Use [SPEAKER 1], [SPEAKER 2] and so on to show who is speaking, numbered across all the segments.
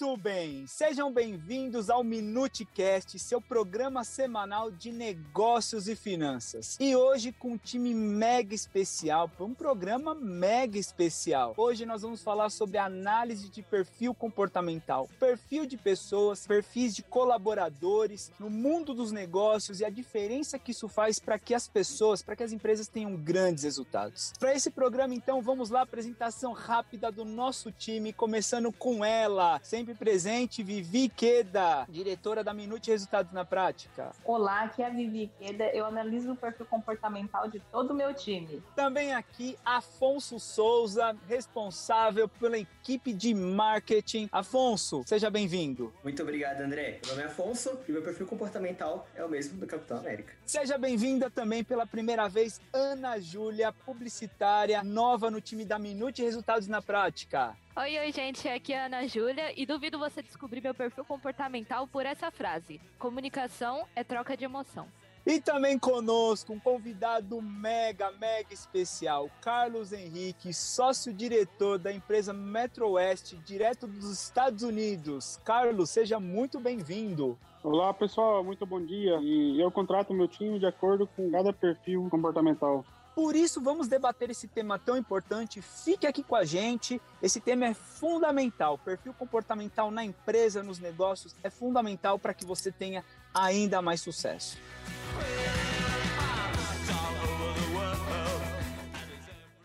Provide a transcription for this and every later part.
[SPEAKER 1] Muito bem, sejam bem-vindos ao Minutecast, seu programa semanal de negócios e finanças. E hoje com um time mega especial, um programa mega especial. Hoje nós vamos falar sobre análise de perfil comportamental, perfil de pessoas, perfis de colaboradores no mundo dos negócios e a diferença que isso faz para que as pessoas, para que as empresas tenham grandes resultados. Para esse programa, então, vamos lá, apresentação rápida do nosso time, começando com ela, sempre presente, Vivi Queda, diretora da Minute Resultados na Prática.
[SPEAKER 2] Olá, aqui é a Vivi Queda, eu analiso o perfil comportamental de todo o meu time.
[SPEAKER 1] Também aqui, Afonso Souza, responsável pela equipe de marketing. Afonso, seja bem-vindo.
[SPEAKER 3] Muito obrigado, André. Meu nome é Afonso e meu perfil comportamental é o mesmo do Capitão América.
[SPEAKER 1] Seja bem-vinda também pela primeira vez, Ana Júlia, publicitária, nova no time da Minute Resultados na Prática.
[SPEAKER 4] Oi, oi, gente, aqui é a Ana Júlia e duvido você descobrir meu perfil comportamental por essa frase: comunicação é troca de emoção.
[SPEAKER 1] E também conosco um convidado mega, mega especial, Carlos Henrique, sócio-diretor da empresa Metro Oeste, direto dos Estados Unidos. Carlos, seja muito bem-vindo.
[SPEAKER 5] Olá pessoal, muito bom dia. E eu contrato meu time de acordo com cada perfil comportamental.
[SPEAKER 1] Por isso, vamos debater esse tema tão importante. Fique aqui com a gente. Esse tema é fundamental. Perfil comportamental na empresa, nos negócios, é fundamental para que você tenha ainda mais sucesso.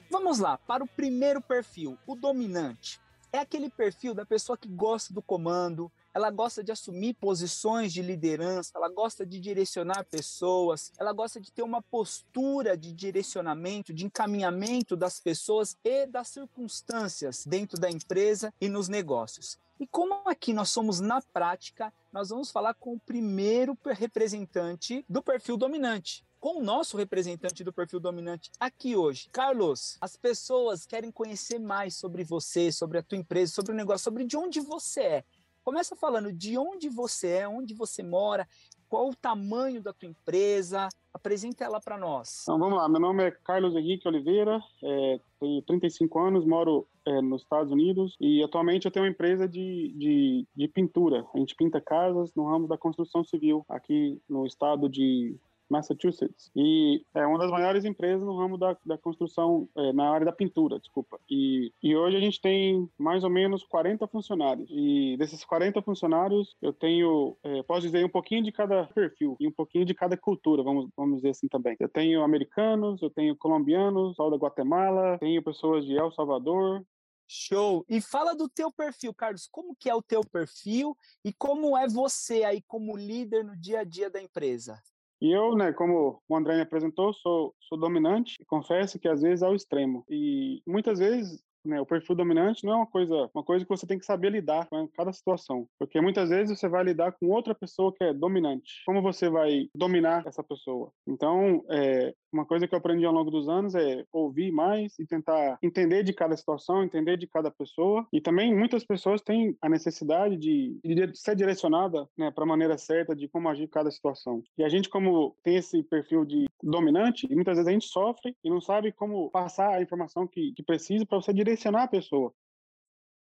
[SPEAKER 1] Vamos lá, para o primeiro perfil, o dominante. É aquele perfil da pessoa que gosta do comando, ela gosta de assumir posições de liderança, ela gosta de direcionar pessoas, ela gosta de ter uma postura de direcionamento, de encaminhamento das pessoas e das circunstâncias dentro da empresa e nos negócios. E como aqui nós somos na prática, nós vamos falar com o primeiro representante do perfil dominante, com o nosso representante do perfil dominante aqui hoje. Carlos, as pessoas querem conhecer mais sobre você, sobre a tua empresa, sobre o negócio, sobre de onde você é. Começa falando de onde você é, onde você mora, qual o tamanho da tua empresa, apresenta ela para nós.
[SPEAKER 5] Então vamos lá, meu nome é Carlos Henrique Oliveira, é, tenho 35 anos, moro é, nos Estados Unidos e atualmente eu tenho uma empresa de, de, de pintura. A gente pinta casas no ramo da construção civil aqui no estado de Massachusetts. E é uma das maiores empresas no ramo da, da construção, é, na área da pintura, desculpa. E, e hoje a gente tem mais ou menos 40 funcionários. E desses 40 funcionários, eu tenho, é, posso dizer, um pouquinho de cada perfil e um pouquinho de cada cultura, vamos, vamos dizer assim também. Eu tenho americanos, eu tenho colombianos, pessoal da Guatemala, tenho pessoas de El Salvador,
[SPEAKER 1] Show! E fala do teu perfil, Carlos. Como que é o teu perfil e como é você aí como líder no dia a dia da empresa?
[SPEAKER 5] E eu, né, como o André me apresentou, sou, sou dominante e confesso que às vezes ao extremo. E muitas vezes né, o perfil dominante não é uma coisa, uma coisa que você tem que saber lidar com cada situação, porque muitas vezes você vai lidar com outra pessoa que é dominante. Como você vai dominar essa pessoa? Então, é, uma coisa que eu aprendi ao longo dos anos é ouvir mais e tentar entender de cada situação, entender de cada pessoa. E também muitas pessoas têm a necessidade de, de ser direcionada né, para a maneira certa de como agir cada situação. E a gente, como tem esse perfil de dominante, muitas vezes a gente sofre e não sabe como passar a informação que, que precisa para você direcionar a pessoa.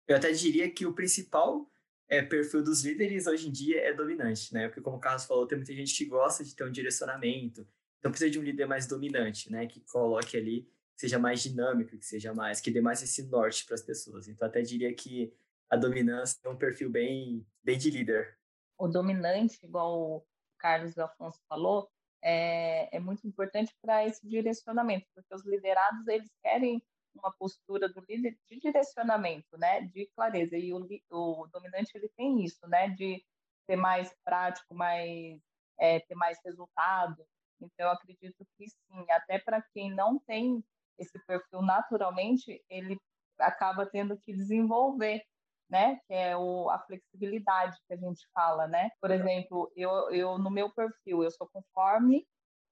[SPEAKER 3] Eu até diria que o principal é, perfil dos líderes hoje em dia é dominante, né? Porque como o Carlos falou, tem muita gente que gosta de ter um direcionamento, então precisa de um líder mais dominante, né? Que coloque ali, que seja mais dinâmico, que seja mais, que dê mais esse norte para as pessoas. Então até diria que a dominância é um perfil bem, bem de líder.
[SPEAKER 2] O dominante, igual o Carlos Afonso falou, é, é muito importante para esse direcionamento, porque os liderados eles querem uma postura do líder de direcionamento, né, de clareza. E o, o dominante ele tem isso, né, de ser mais prático, mais é, ter mais resultado, então, eu acredito que sim, até para quem não tem esse perfil naturalmente, ele acaba tendo que desenvolver, né? Que é o, a flexibilidade que a gente fala, né? Por exemplo, eu, eu no meu perfil, eu sou conforme,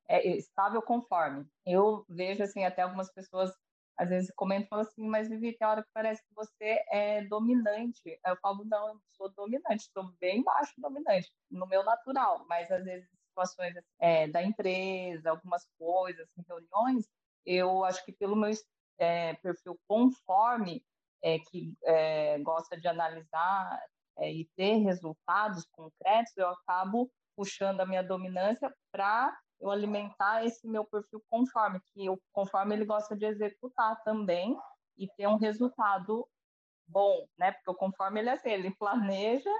[SPEAKER 2] é, estável conforme. Eu vejo, assim, até algumas pessoas às vezes comentam assim, mas Vivi, tem hora que parece que você é dominante. Eu falo, não, eu não sou dominante, estou bem baixo dominante, no meu natural, mas às vezes situações é, da empresa, algumas coisas, em reuniões, eu acho que pelo meu é, perfil conforme, é, que é, gosta de analisar é, e ter resultados concretos, eu acabo puxando a minha dominância para eu alimentar esse meu perfil conforme, que eu, conforme ele gosta de executar também e ter um resultado bom, né? Porque o conforme ele é assim, ele planeja,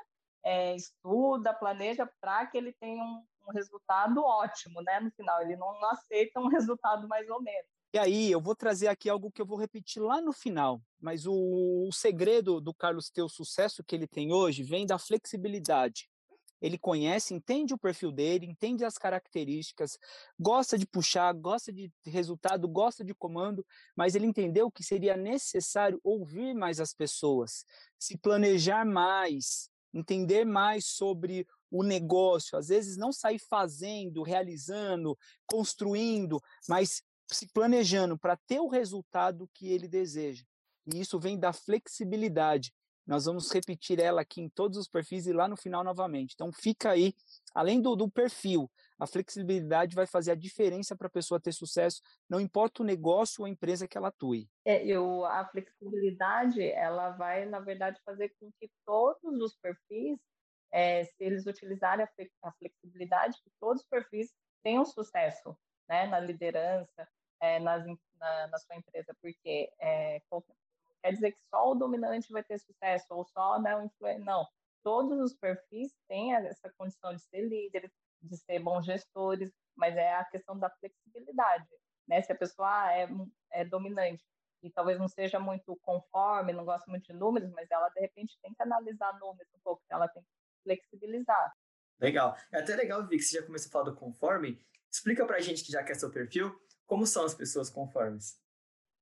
[SPEAKER 2] é, estuda, planeja para que ele tenha um, um, resultado ótimo, né? No final, ele não, não aceita um resultado mais ou menos.
[SPEAKER 1] E aí, eu vou trazer aqui algo que eu vou repetir lá no final, mas o, o segredo do Carlos ter o sucesso que ele tem hoje vem da flexibilidade ele conhece, entende o perfil dele, entende as características, gosta de puxar, gosta de resultado, gosta de comando, mas ele entendeu que seria necessário ouvir mais as pessoas, se planejar mais, entender mais sobre o negócio, às vezes não sair fazendo, realizando, construindo, mas se planejando para ter o resultado que ele deseja. E isso vem da flexibilidade. Nós vamos repetir ela aqui em todos os perfis e lá no final novamente. Então fica aí, além do, do perfil, a flexibilidade vai fazer a diferença para a pessoa ter sucesso, não importa o negócio ou a empresa que ela atue.
[SPEAKER 2] É, eu, a flexibilidade, ela vai, na verdade, fazer com que todos os perfis, é, se eles utilizarem a, flexibilidade, que todos os perfis tenham sucesso né, na liderança, é, nas, na, na, sua empresa, porque é, quer dizer que só o dominante vai ter sucesso, ou só né, o influente. Não. Todos os perfis têm essa condição de ser líderes, de ser bons gestores, mas é a questão da flexibilidade. Né? Se a pessoa ah, é, é dominante e talvez não seja muito conforme, não gosta muito de números, mas ela de repente tem que analisar números um pouco, ela tem que flexibilizar.
[SPEAKER 3] Legal. É até legal, Vi, que você já começou a falar do conforme. Explica pra gente que já quer seu perfil, como são as pessoas conformes?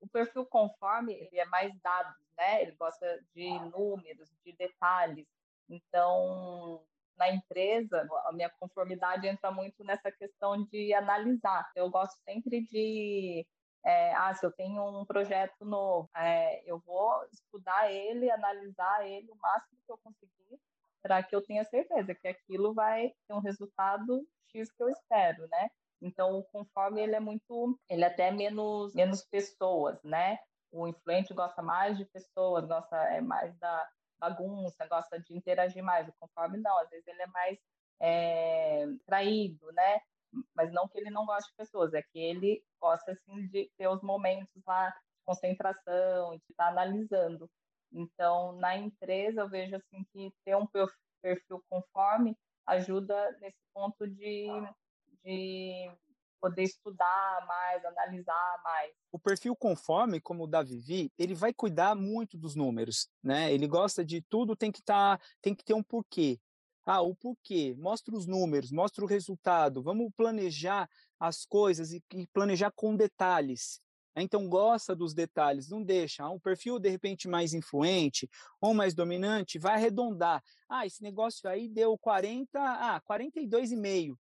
[SPEAKER 2] O perfil conforme, ele é mais dados, né? Ele gosta de números, de detalhes. Então, na empresa, a minha conformidade entra muito nessa questão de analisar. Eu gosto sempre de é, ah, se eu tenho um projeto novo, é, eu vou estudar ele, analisar ele o máximo que eu conseguir, para que eu tenha certeza que aquilo vai ter um resultado X que eu espero, né? Então, o conforme ele é muito, ele é até menos menos pessoas, né? O influente gosta mais de pessoas, gosta é mais da bagunça, gosta de interagir mais. O conforme não, às vezes ele é mais é, traído, né? Mas não que ele não goste de pessoas, é que ele gosta assim de ter os momentos lá de concentração, de estar analisando. Então, na empresa eu vejo assim que ter um perfil conforme ajuda nesse ponto de de poder estudar mais, analisar mais.
[SPEAKER 1] O perfil conforme, como o da Vivi, ele vai cuidar muito dos números, né? Ele gosta de tudo, tem que estar, tá, tem que ter um porquê. Ah, o porquê, mostra os números, mostra o resultado, vamos planejar as coisas e, e planejar com detalhes. Né? Então gosta dos detalhes, não deixa. Ah, um perfil de repente mais influente ou mais dominante vai arredondar. Ah, esse negócio aí deu 40, ah, 42,5.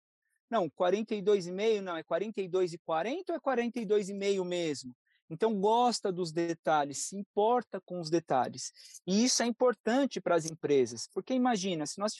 [SPEAKER 1] Não, 42,5 não, é 42 e 40 ou é 42,5 mesmo? Então, gosta dos detalhes, se importa com os detalhes. E isso é importante para as empresas, porque imagina, se nós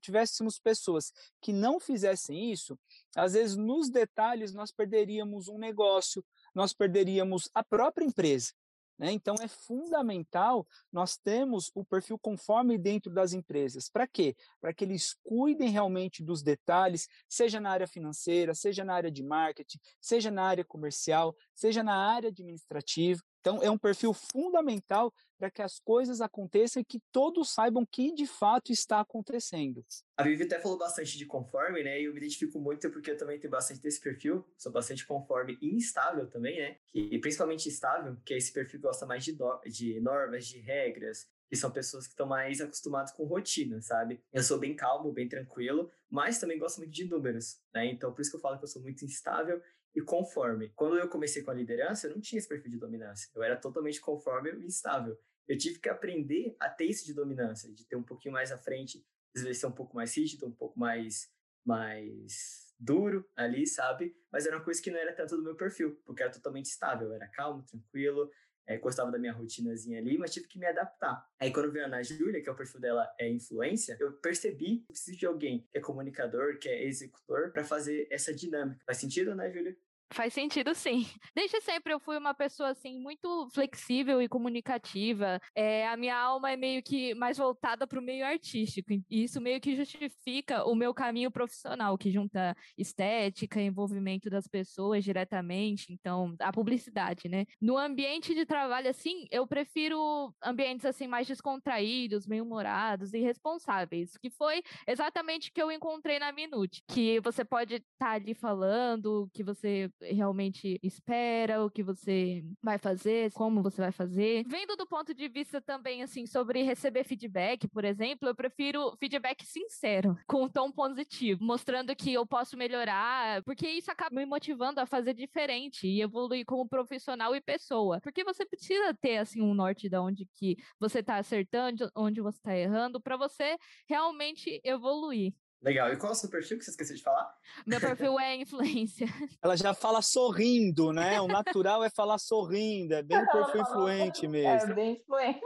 [SPEAKER 1] tivéssemos pessoas que não fizessem isso, às vezes nos detalhes nós perderíamos um negócio, nós perderíamos a própria empresa. Né? Então, é fundamental nós termos o perfil conforme dentro das empresas. Para quê? Para que eles cuidem realmente dos detalhes, seja na área financeira, seja na área de marketing, seja na área comercial, seja na área administrativa. Então, é um perfil fundamental para que as coisas aconteçam e que todos saibam que de fato está acontecendo.
[SPEAKER 3] A Vivi até falou bastante de conforme, né? E eu me identifico muito porque eu também tenho bastante desse perfil. Sou bastante conforme e instável também, né? E principalmente estável, que é esse perfil que gosta mais de, de normas, de regras, que são pessoas que estão mais acostumadas com rotina, sabe? Eu sou bem calmo, bem tranquilo, mas também gosto muito de números, né? Então, por isso que eu falo que eu sou muito instável e conforme. Quando eu comecei com a liderança, eu não tinha esse perfil de dominância. Eu era totalmente conforme e instável. Eu tive que aprender a ter isso de dominância, de ter um pouquinho mais à frente, às vezes ser um pouco mais rígido, um pouco mais, mais duro ali, sabe? Mas era uma coisa que não era tanto do meu perfil, porque era totalmente estável, era calmo, tranquilo, é, gostava da minha rotinazinha ali, mas tive que me adaptar. Aí quando veio a Ana Júlia, que é o perfil dela é influência, eu percebi que preciso de alguém que é comunicador, que é executor, para fazer essa dinâmica. Faz sentido, Ana Júlia?
[SPEAKER 4] Faz sentido, sim. Desde sempre eu fui uma pessoa, assim, muito flexível e comunicativa. É, a minha alma é meio que mais voltada para o meio artístico. E isso meio que justifica o meu caminho profissional, que junta estética, envolvimento das pessoas diretamente. Então, a publicidade, né? No ambiente de trabalho, assim, eu prefiro ambientes, assim, mais descontraídos, meio humorados e responsáveis. Que foi exatamente o que eu encontrei na Minute. Que você pode estar tá ali falando, que você realmente espera, o que você vai fazer, como você vai fazer. Vendo do ponto de vista também, assim, sobre receber feedback, por exemplo, eu prefiro feedback sincero, com tom positivo, mostrando que eu posso melhorar, porque isso acaba me motivando a fazer diferente e evoluir como profissional e pessoa. Porque você precisa ter, assim, um norte de onde que você tá acertando, onde você tá errando, para você realmente evoluir.
[SPEAKER 3] Legal. E qual é o seu perfil que você esqueceu de falar?
[SPEAKER 4] Meu perfil é influência.
[SPEAKER 1] Ela já fala sorrindo, né? O natural é falar sorrindo, é bem perfil influente é mesmo.
[SPEAKER 2] É bem influente.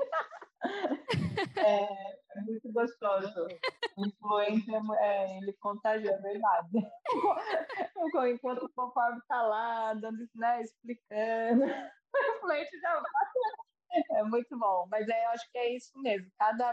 [SPEAKER 2] É, é muito gostoso. Influente, é, ele contagia, é verdade. Enquanto o conforme está lá, dando, né, explicando, o influente já vai. É muito bom. Mas é, eu acho que é isso mesmo. Cada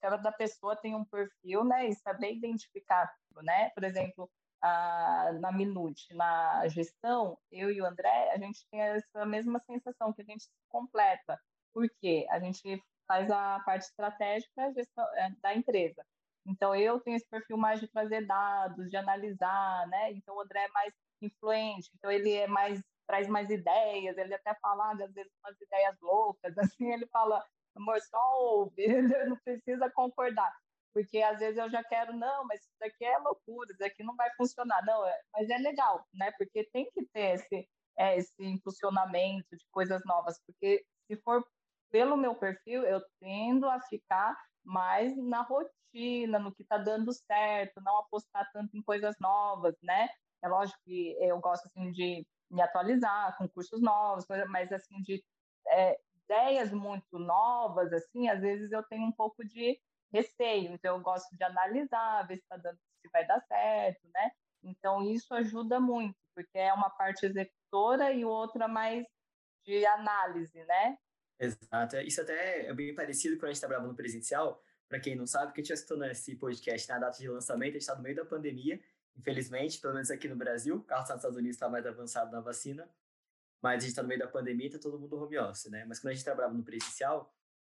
[SPEAKER 2] cada pessoa tem um perfil, né, e saber identificar, né? Por exemplo, a, na Minute, na gestão, eu e o André, a gente tem essa mesma sensação que a gente se completa. Por quê? A gente faz a parte estratégica gestão, é, da empresa. Então, eu tenho esse perfil mais de trazer dados, de analisar, né? Então, o André é mais influente, então ele é mais traz mais ideias, ele até fala, às vezes, umas ideias loucas, assim, ele fala, amor, só ouve, não precisa concordar. Porque às vezes eu já quero, não, mas isso daqui é loucura, isso daqui não vai funcionar. Não, é, mas é legal, né? Porque tem que ter esse, é, esse impulsionamento de coisas novas. Porque se for pelo meu perfil, eu tendo a ficar mais na rotina, no que está dando certo, não apostar tanto em coisas novas, né? É lógico que eu gosto assim de me atualizar com cursos novos, mas assim de é, ideias muito novas, assim, às vezes eu tenho um pouco de receio, então eu gosto de analisar, ver se está dando, se vai dar certo, né? Então isso ajuda muito, porque é uma parte executora e outra mais de análise, né?
[SPEAKER 3] Exato. Isso até é bem parecido quando a gente trabalhava no presencial. Para quem não sabe, quem estiver escutando esse podcast na data de lançamento, a gente está no meio da pandemia, infelizmente, pelo menos aqui no Brasil. O carro está nos Estados Unidos está mais avançado na vacina, mas a gente está no meio da pandemia e está todo mundo home office, né? Mas quando a gente trabalhava no presencial,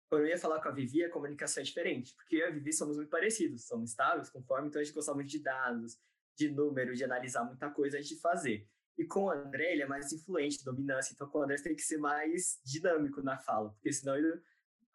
[SPEAKER 3] quando eu ia falar com a Vivi, a comunicação é diferente, porque eu e a Vivi somos muito parecidos, somos estáveis, conforme, então a gente gosta muito de dados, de número, de analisar muita coisa antes de fazer. E com o André, ele é mais influente, dominância, então com o André tem que ser mais dinâmico na fala, porque senão ele,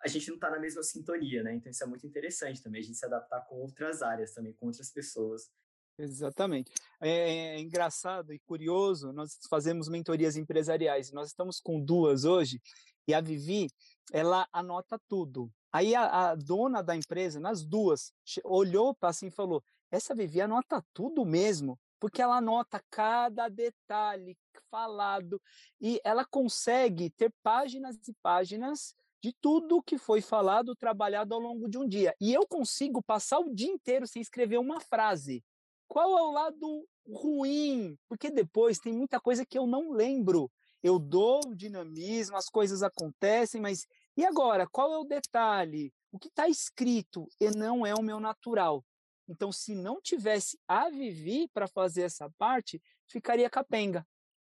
[SPEAKER 3] a gente não está na mesma sintonia, né? Então isso é muito interessante também, a gente se adaptar com outras áreas também, com outras pessoas.
[SPEAKER 1] Exatamente. É, é, engraçado e curioso, nós fazemos mentorias empresariais, nós estamos com duas hoje, e a Vivi, ela anota tudo. Aí a, a dona da empresa, nas duas, olhou para assim e falou, essa Vivi anota tudo mesmo, porque ela anota cada detalhe falado, e ela consegue ter páginas e páginas de tudo que foi falado, trabalhado ao longo de um dia. E eu consigo passar o dia inteiro sem escrever uma frase. Qual é o lado ruim? Porque depois tem muita coisa que eu não lembro. Eu dou dinamismo, as coisas acontecem, mas e agora? Qual é o detalhe? O que está escrito e não é o meu natural. Então, se não tivesse a Vivi para fazer essa parte, ficaria capenga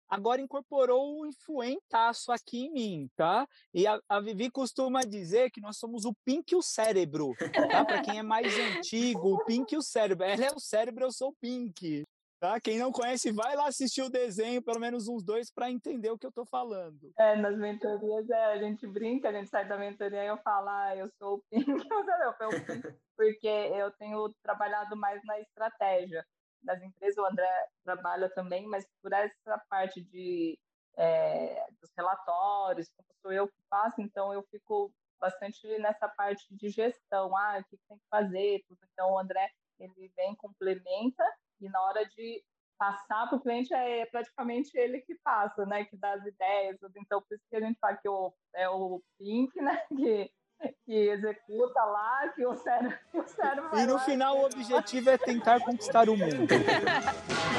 [SPEAKER 1] agora incorporou o influentaço aqui em mim, tá? E a, a, Vivi costuma dizer que nós somos o Pink e o cérebro, tá? Para quem é mais antigo, o Pink e o cérebro. Ela é o cérebro, eu sou o Pink. Tá? Quem não conhece, vai lá assistir o desenho, pelo menos uns dois, para entender o que eu estou falando.
[SPEAKER 2] É, nas mentorias é, a gente brinca, a gente sai da mentoria e eu falo, ah, eu sou o Pink, eu sou o Pink, porque eu tenho trabalhado mais na estratégia das empresas, o André trabalha também, mas por essa parte de, é, dos relatórios, como sou eu que faço, então eu fico bastante nessa parte de gestão, ah, o que tem que fazer, tudo. Então o André, ele vem, complementa, e na hora de passar para o cliente é praticamente ele que passa, né, que dá as ideias, então por isso que a gente fala que o, é o Pink, né, que, que executa lá, que o cérebro, o cérebro
[SPEAKER 1] E no
[SPEAKER 2] lá,
[SPEAKER 1] final o objetivo é tentar conquistar o mundo.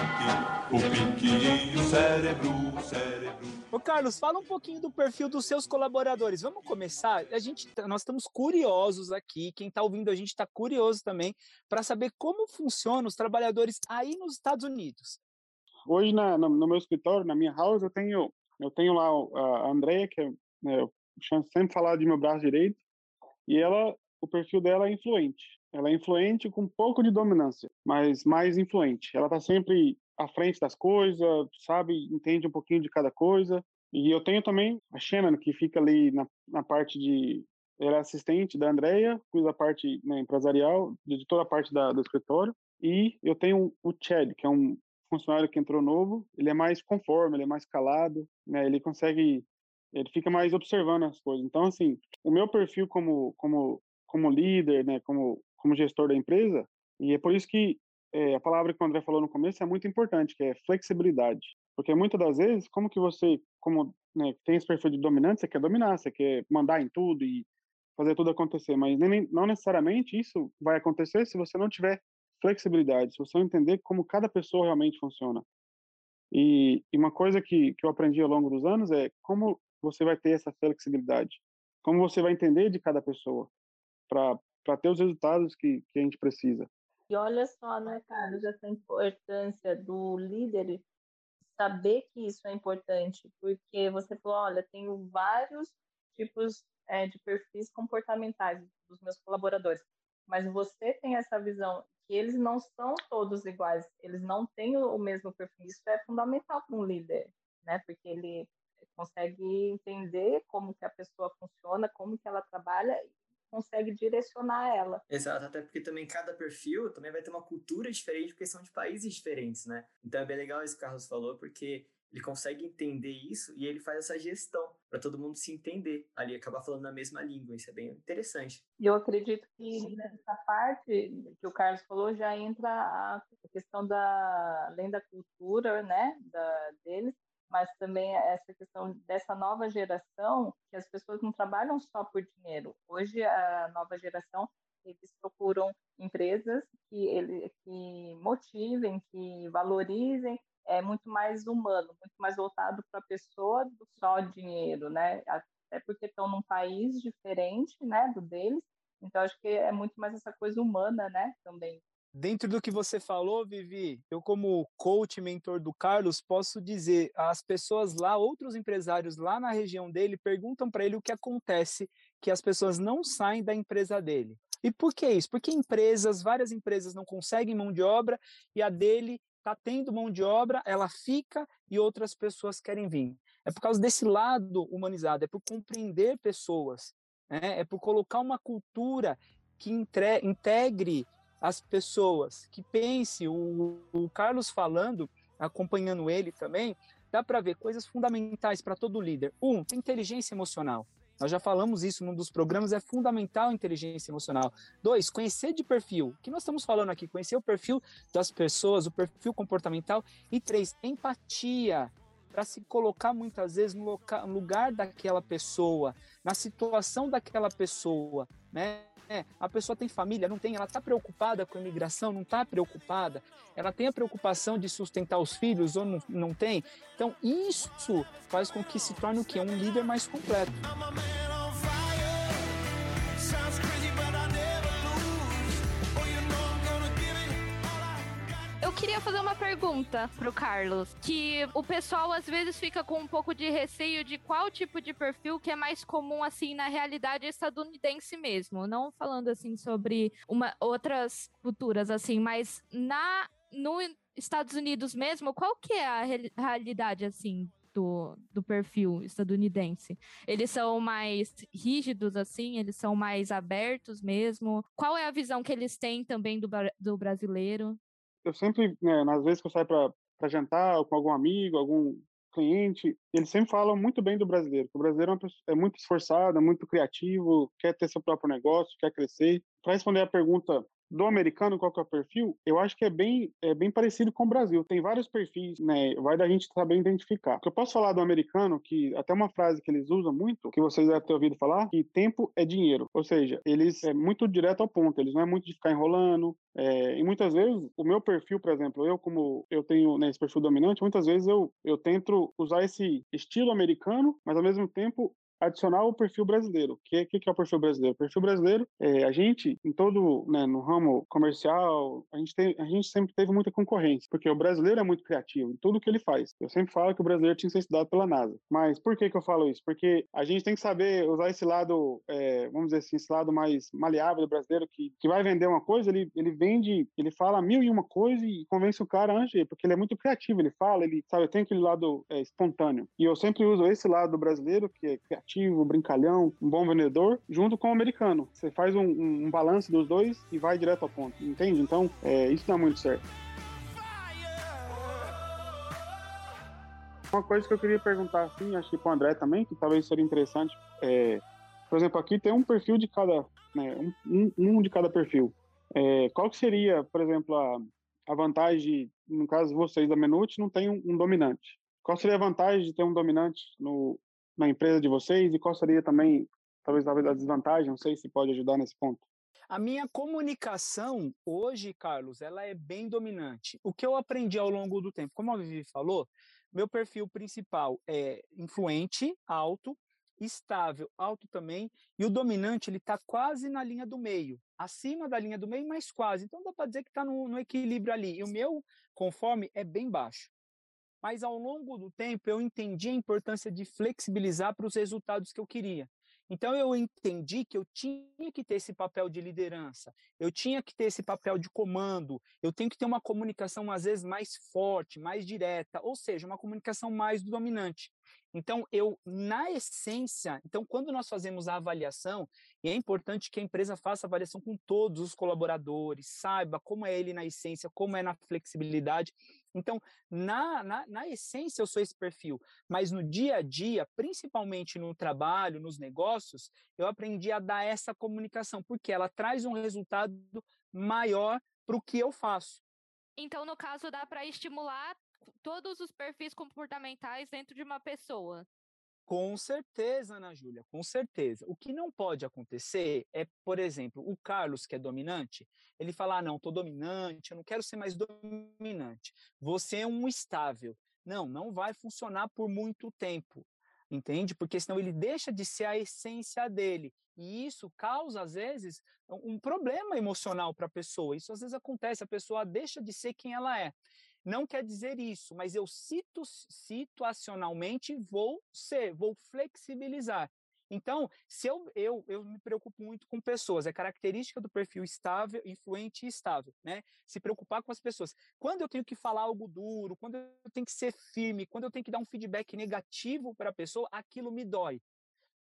[SPEAKER 6] O pique, o cérebro, o cérebro.
[SPEAKER 1] Ô Carlos, fala um pouquinho do perfil dos seus colaboradores. Vamos começar? A gente, tá, nós estamos curiosos aqui, quem está ouvindo a gente está curioso também para saber como funcionam os trabalhadores aí nos Estados Unidos.
[SPEAKER 5] Hoje na, no, no meu escritório, na minha house, eu tenho eu tenho lá a Andrea, que é, né, eu sempre falar de meu braço direito, e ela, o perfil dela é influente. Ela é influente com um pouco de dominância, mas mais influente. Ela está sempre à frente das coisas, sabe, entende um pouquinho de cada coisa. E eu tenho também a Shannon, que fica ali na, na parte de. Ela é assistente da Andrea, cuida da parte né, empresarial, de toda a parte da, do escritório. E eu tenho o Chad, que é um funcionário que entrou novo. Ele é mais conforme, ele é mais calado, né? Ele consegue. Ele fica mais observando as coisas. Então, assim, o meu perfil como, como, como líder, né, como, como gestor da empresa, e é por isso que é, a palavra que o André falou no começo é muito importante, que é flexibilidade. Porque muitas das vezes, como que você, como né, tem esse perfil de dominante, você quer dominar, você quer mandar em tudo e fazer tudo acontecer, mas nem, não necessariamente isso vai acontecer se você não tiver flexibilidade, se você não entender como cada pessoa realmente funciona. E, e uma coisa que, que eu aprendi ao longo dos anos é como você vai ter essa flexibilidade, como você vai entender de cada pessoa para ter os resultados que, que a gente precisa.
[SPEAKER 2] E olha só, né, Carlos, essa importância do líder saber que isso é importante, porque você falou, olha, tenho vários tipos é, de perfis comportamentais dos meus colaboradores, mas você tem essa visão que eles não são todos iguais, eles não têm o mesmo perfil. Isso é fundamental para um líder, né? Porque ele consegue entender como que a pessoa funciona, como que ela trabalha consegue direcionar ela.
[SPEAKER 3] Exato, até porque também cada perfil também vai ter uma cultura diferente, porque são de países diferentes, né? Então é bem legal isso que o Carlos falou, porque ele consegue entender isso e ele faz essa gestão para todo mundo se entender ali, acabar falando na mesma língua. Isso é bem interessante.
[SPEAKER 2] E eu acredito que nessa parte que o Carlos falou já entra a questão da além da cultura, né, da deles, mas também essa questão dessa nova geração, que as pessoas não trabalham só por dinheiro. Hoje, a nova geração, eles procuram empresas que, ele, que motivem, que valorizem, é muito mais humano, muito mais voltado para a pessoa do só dinheiro, né? Até porque estão num país diferente, né, do deles, então acho que é muito mais essa coisa humana, né, também.
[SPEAKER 1] Dentro do que você falou, Vivi, eu como coach, mentor do Carlos, posso dizer, as pessoas lá, outros empresários lá na região dele, perguntam para ele o que acontece que as pessoas não saem da empresa dele. E por que isso? Porque empresas, várias empresas não conseguem mão de obra e a dele está tendo mão de obra, ela fica e outras pessoas querem vir. É por causa desse lado humanizado, é por compreender pessoas, né? é por colocar uma cultura que integre as pessoas, que pense, o, o Carlos falando, acompanhando ele também, dá para ver coisas fundamentais para todo líder. Um, inteligência emocional. Nós já falamos isso num dos programas, é fundamental a inteligência emocional. Dois, conhecer de perfil. O que nós estamos falando aqui? Conhecer o perfil das pessoas, o perfil comportamental. E três, empatia. Para se colocar muitas vezes no lugar daquela pessoa, na situação daquela pessoa, né? É, a pessoa tem família, não tem, ela está preocupada com a imigração, não está preocupada, ela tem a preocupação de sustentar os filhos ou não, não tem. Então, isso faz com que se torne o quê? Um líder mais completo.
[SPEAKER 4] Queria fazer uma pergunta pro Carlos, que o pessoal às vezes fica com um pouco de receio de qual tipo de perfil que é mais comum assim na realidade estadunidense mesmo, não falando assim sobre uma outras culturas assim, mas na no Estados Unidos mesmo, qual que é a realidade assim do, do perfil estadunidense? Eles são mais rígidos, assim? Eles são mais abertos mesmo? Qual é a visão que eles têm também do, do brasileiro?
[SPEAKER 5] Eu sempre, né, nas vezes que eu saio para jantar com algum amigo, algum cliente, eles sempre falam muito bem do brasileiro, o brasileiro é, pessoa, é muito esforçado, é muito criativo, quer ter seu próprio negócio, quer crescer. Para responder a pergunta do americano, qual que é o perfil, eu acho que é bem, é bem parecido com o Brasil. Tem vários perfis, né? Vai da gente saber identificar. O que eu posso falar do americano, que até uma frase que eles usam muito, que vocês devem ter ouvido falar, que tempo é dinheiro. Ou seja, eles é muito direto ao ponto, eles não é muito de ficar enrolando. É, e muitas vezes, o meu perfil, por exemplo, eu como eu tenho né, esse perfil dominante, muitas vezes eu, eu tento usar esse estilo americano, mas ao mesmo tempo adicionar o perfil brasileiro. O que, que, que, é o perfil brasileiro? O perfil brasileiro, é, a gente, em todo, né, no ramo comercial, a gente, tem, a gente sempre teve muita concorrência, porque o brasileiro é muito criativo em tudo que ele faz. Eu sempre falo que o brasileiro tinha que ser estudado pela NASA. Mas por que, que eu falo isso? Porque a gente tem que saber usar esse lado, é, vamos dizer assim, esse lado mais maleável do brasileiro, que, que vai vender uma coisa, ele, ele vende, ele fala mil e uma coisa e convence o cara antes, porque ele é muito criativo, ele fala, ele, sabe, tem aquele lado é, espontâneo. E eu sempre uso esse lado do brasileiro, que é criativo, brincalhão, um bom vendedor, junto com o americano. Você faz um, um, um balanço dos dois e vai direto ao ponto, entende? Então, é, isso dá muito certo. Uma coisa que eu queria perguntar, assim, acho que para o André também, que talvez seria interessante, é, por exemplo, aqui tem um perfil de cada, né, um, um, de cada perfil. É, qual que seria, por exemplo, a, a vantagem, no caso vocês da Menute, não tem um, um, dominante. Qual seria a vantagem de ter um dominante no, na empresa de vocês e qual seria também, talvez, talvez a desvantagem? Não sei se pode ajudar nesse ponto.
[SPEAKER 1] A minha comunicação hoje, Carlos, ela é bem dominante. O que eu aprendi ao longo do tempo, como a Vivi falou, meu perfil principal é influente, alto, estável, alto também, e o dominante ele está quase na linha do meio, acima da linha do meio, mas quase. Então dá para dizer que está no, no, equilíbrio ali. E o meu conforme é bem baixo. Mas ao longo do tempo eu entendi a importância de flexibilizar para os resultados que eu queria. Então eu entendi que eu tinha que ter esse papel de liderança, eu tinha que ter esse papel de comando, eu tenho que ter uma comunicação às vezes mais forte, mais direta, ou seja, uma comunicação mais dominante. Então, eu, na essência, então, quando nós fazemos a avaliação, e é importante que a empresa faça a avaliação com todos os colaboradores, saiba como é ele na essência, como é na flexibilidade. Então, na, na, na essência, eu sou esse perfil, mas no dia a dia, principalmente no trabalho, nos negócios, eu aprendi a dar essa comunicação, porque ela traz um resultado maior para o que eu faço.
[SPEAKER 4] Então, no caso, dá para estimular todos os perfis comportamentais dentro de uma pessoa.
[SPEAKER 1] Com certeza, Ana Júlia, com certeza. O que não pode acontecer é, por exemplo, o Carlos, que é dominante, ele fala: ah, não, estou dominante, eu não quero ser mais dominante. Você é um estável. Não, não vai funcionar por muito tempo, entende? Porque senão ele deixa de ser a essência dele. E isso causa, às vezes, um problema emocional para a pessoa. Isso às vezes acontece, a pessoa deixa de ser quem ela é. Não quer dizer isso, mas eu cito, situacionalmente vou ser, vou flexibilizar. Então, se eu, eu, eu me preocupo muito com pessoas, é característica do perfil estável, influente e estável, né? Se preocupar com as pessoas. Quando eu tenho que falar algo duro, quando eu tenho que ser firme, quando eu tenho que dar um feedback negativo para a pessoa, aquilo me dói.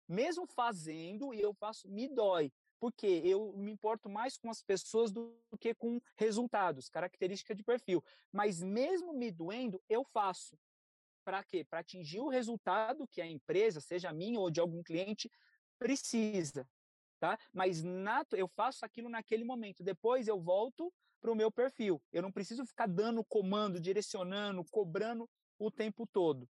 [SPEAKER 1] Mesmo fazendo, e eu faço, me dói porque eu me importo mais com as pessoas do que com resultados, característica de perfil. Mas mesmo me doendo, eu faço. Para quê? Para atingir o resultado que a empresa, seja minha ou de algum cliente, precisa. Tá? Mas nato, eu faço aquilo naquele momento. Depois eu volto para o meu perfil. Eu não preciso ficar dando comando, direcionando, cobrando o tempo todo.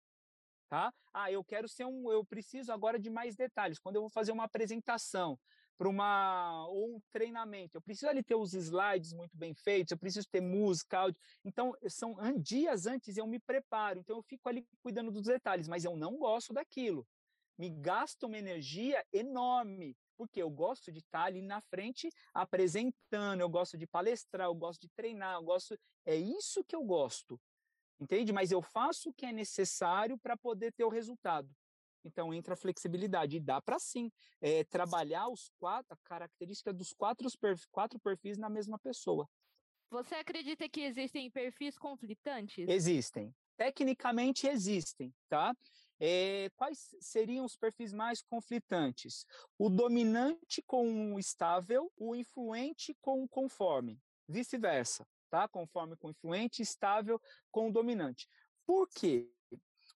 [SPEAKER 1] Tá? Ah, eu quero ser um, eu preciso agora de mais detalhes. Quando eu vou fazer uma apresentação, para uma ou um treinamento. Eu preciso ali ter os slides muito bem feitos, eu preciso ter música, áudio. Então, são dias antes eu me preparo. Então, eu fico ali cuidando dos detalhes, mas eu não gosto daquilo. Me gasta uma energia enorme, porque eu gosto de estar ali na frente apresentando, eu gosto de palestrar, eu gosto de treinar, eu gosto. É isso que eu gosto. Entende? Mas eu faço o que é necessário para poder ter o resultado. Então entra a flexibilidade e dá para sim é, trabalhar os quatro, a característica dos quatro, perfis, quatro perfis na mesma pessoa.
[SPEAKER 4] Você acredita que existem perfis conflitantes?
[SPEAKER 1] Existem. Tecnicamente existem, tá? É, quais seriam os perfis mais conflitantes? O dominante com o estável, o influente com o conforme, vice-versa, tá? Conforme com o influente, estável com o dominante. Por quê?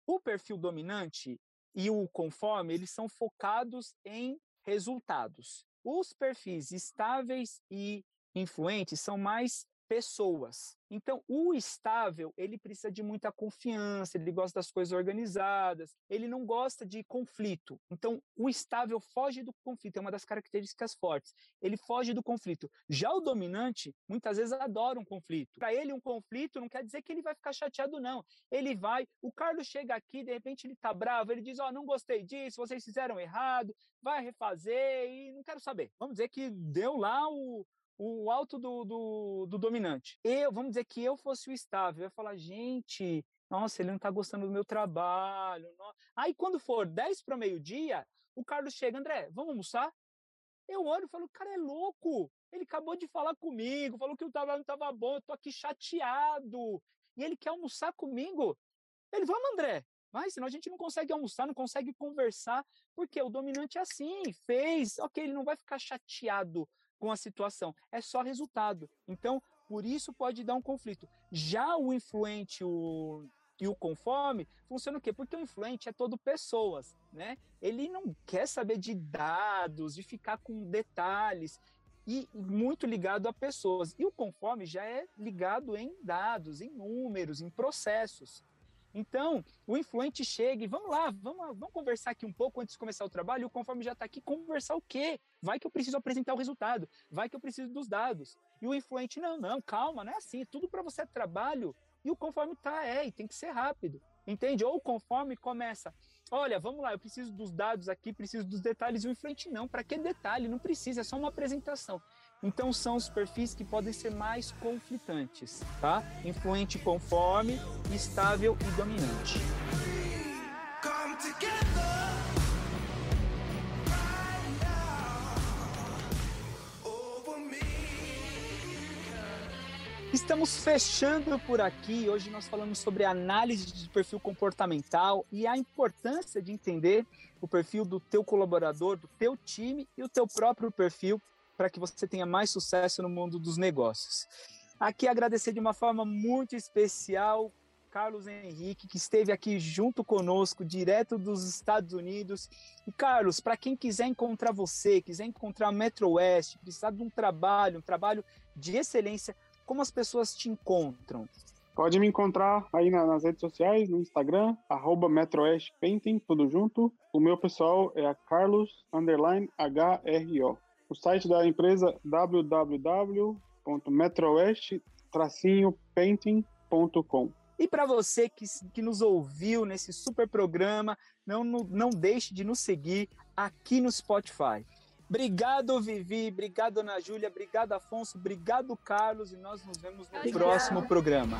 [SPEAKER 1] O perfil dominante, e o conforme, eles são focados em resultados. Os perfis estáveis e influentes são mais pessoas. Então, o estável, ele precisa de muita confiança, ele gosta das coisas organizadas, ele não gosta de conflito. Então, o estável foge do conflito, é uma das características fortes. Ele foge do conflito. Já o dominante, muitas vezes adora um conflito. Para ele, um conflito não quer dizer que ele vai ficar chateado, não. Ele vai, o Carlos chega aqui, de repente ele tá bravo, ele diz: Ó, oh, não gostei disso, vocês fizeram errado, vai refazer e não quero saber. Vamos dizer que deu lá o, o alto do, do, do, dominante. Eu, vamos dizer que eu fosse o estável, eu ia falar, gente, nossa, ele não está gostando do meu trabalho. Aí quando for 10 para meio-dia, o Carlos chega, André, vamos almoçar? Eu olho e falo, cara, é louco. Ele acabou de falar comigo, falou que o trabalho não estava bom, eu tô aqui chateado. E ele quer almoçar comigo? Ele, vamos, André, mas senão a gente não consegue almoçar, não consegue conversar, porque o dominante é assim, fez, ok, ele não vai ficar chateado com a situação. É só resultado. Então, por isso pode dar um conflito. Já o influente o, e o conforme funciona o quê? Porque o influente é todo pessoas, né? Ele não quer saber de dados, de ficar com detalhes e muito ligado a pessoas. E o conforme já é ligado em dados, em números, em processos. Então, o influente chega e vamos lá, vamos, vamos conversar aqui um pouco antes de começar o trabalho. O conforme já está aqui, conversar o quê? Vai que eu preciso apresentar o resultado, vai que eu preciso dos dados. E o influente, não, não, calma, não é assim, é tudo para você é trabalho. E o conforme tá, é, e tem que ser rápido. Entende? Ou o conforme começa, olha, vamos lá, eu preciso dos dados aqui, preciso dos detalhes, e o influente não, para que detalhe? Não precisa, é só uma apresentação. Então são os perfis que podem ser mais conflitantes, tá? Influente conforme, estável e dominante. Estamos fechando por aqui. Hoje nós falamos sobre análise de perfil comportamental e a importância de entender o perfil do teu colaborador, do teu time e o teu próprio perfil para que você tenha mais sucesso no mundo dos negócios. Aqui agradecer de uma forma muito especial Carlos Henrique, que esteve aqui junto conosco, direto dos Estados Unidos. E Carlos, para quem quiser encontrar você, quiser encontrar Metro Oeste, precisar de um trabalho, um trabalho de excelência, como as pessoas te encontram?
[SPEAKER 5] Pode me encontrar aí nas redes sociais, no Instagram, arroba Painting, tudo junto. O meu pessoal é a Carlos, underline, HRO o site da empresa www.metroeste-painting.com.
[SPEAKER 1] E para você que, que nos ouviu nesse super programa, não, não, não deixe de nos seguir aqui no Spotify. Obrigado, Vivi. Obrigado, Ana Júlia. Obrigado, Afonso. Obrigado, Carlos. E nós nos vemos no próximo programa.